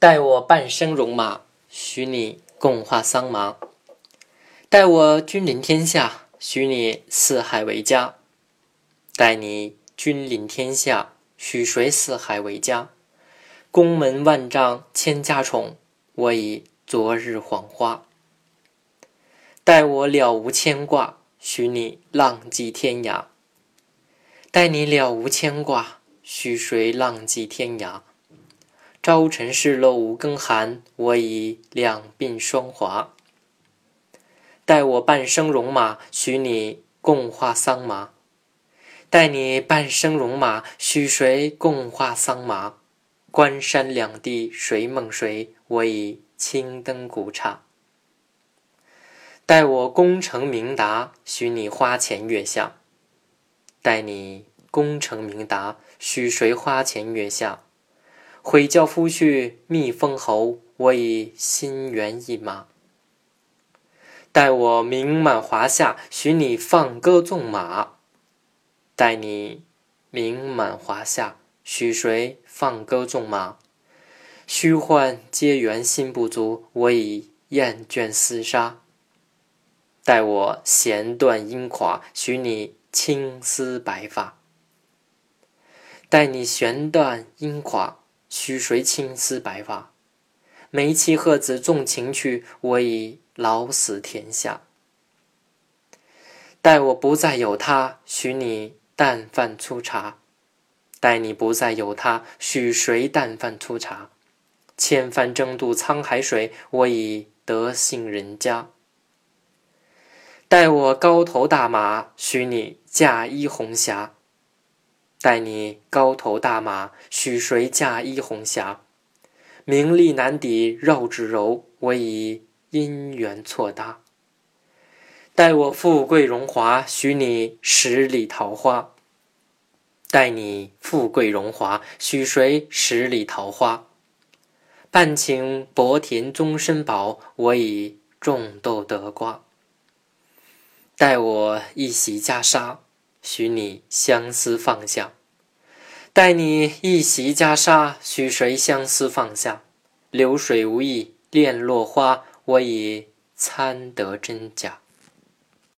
待我半生戎马，许你共话桑麻；待我君临天下，许你四海为家。待你君临天下，许谁四海为家？宫门万丈千家宠，我已昨日黄花。待我了无牵挂，许你浪迹天涯。待你了无牵挂，许谁浪迹天涯？朝晨侍漏五更寒，我已两鬓霜华。待我半生戎马，许你共话桑麻。待你半生戎马，许谁共话桑麻？关山两地谁梦谁？我已青灯古刹。待我功成名达，许你花前月下。待你功成名达，许谁花前月下？悔教夫婿觅封侯，我已心猿意马。待我名满华夏，许你放歌纵马。待你名满华夏，许谁放歌纵马？虚幻皆缘心不足，我已厌倦厮杀。待我弦断音垮，许你青丝白发。待你弦断音垮，许谁青丝白发？梅妻鹤子纵情去，我已老死天下。待我不再有他，许你。淡饭粗茶，待你不再有他，许谁淡饭粗茶？千帆争渡沧海水，我已得幸人家。待我高头大马，许你嫁衣红霞。待你高头大马，许谁嫁衣红霞？名利难抵绕指柔，我已姻缘错搭。待我富贵荣华，许你十里桃花。待你富贵荣华，许谁十里桃花？半顷薄田终身薄，我已种豆得瓜。待我一袭袈裟，许你相思放下。待你一袭袈裟，许谁相思放下？流水无意恋落花，我已参得真假。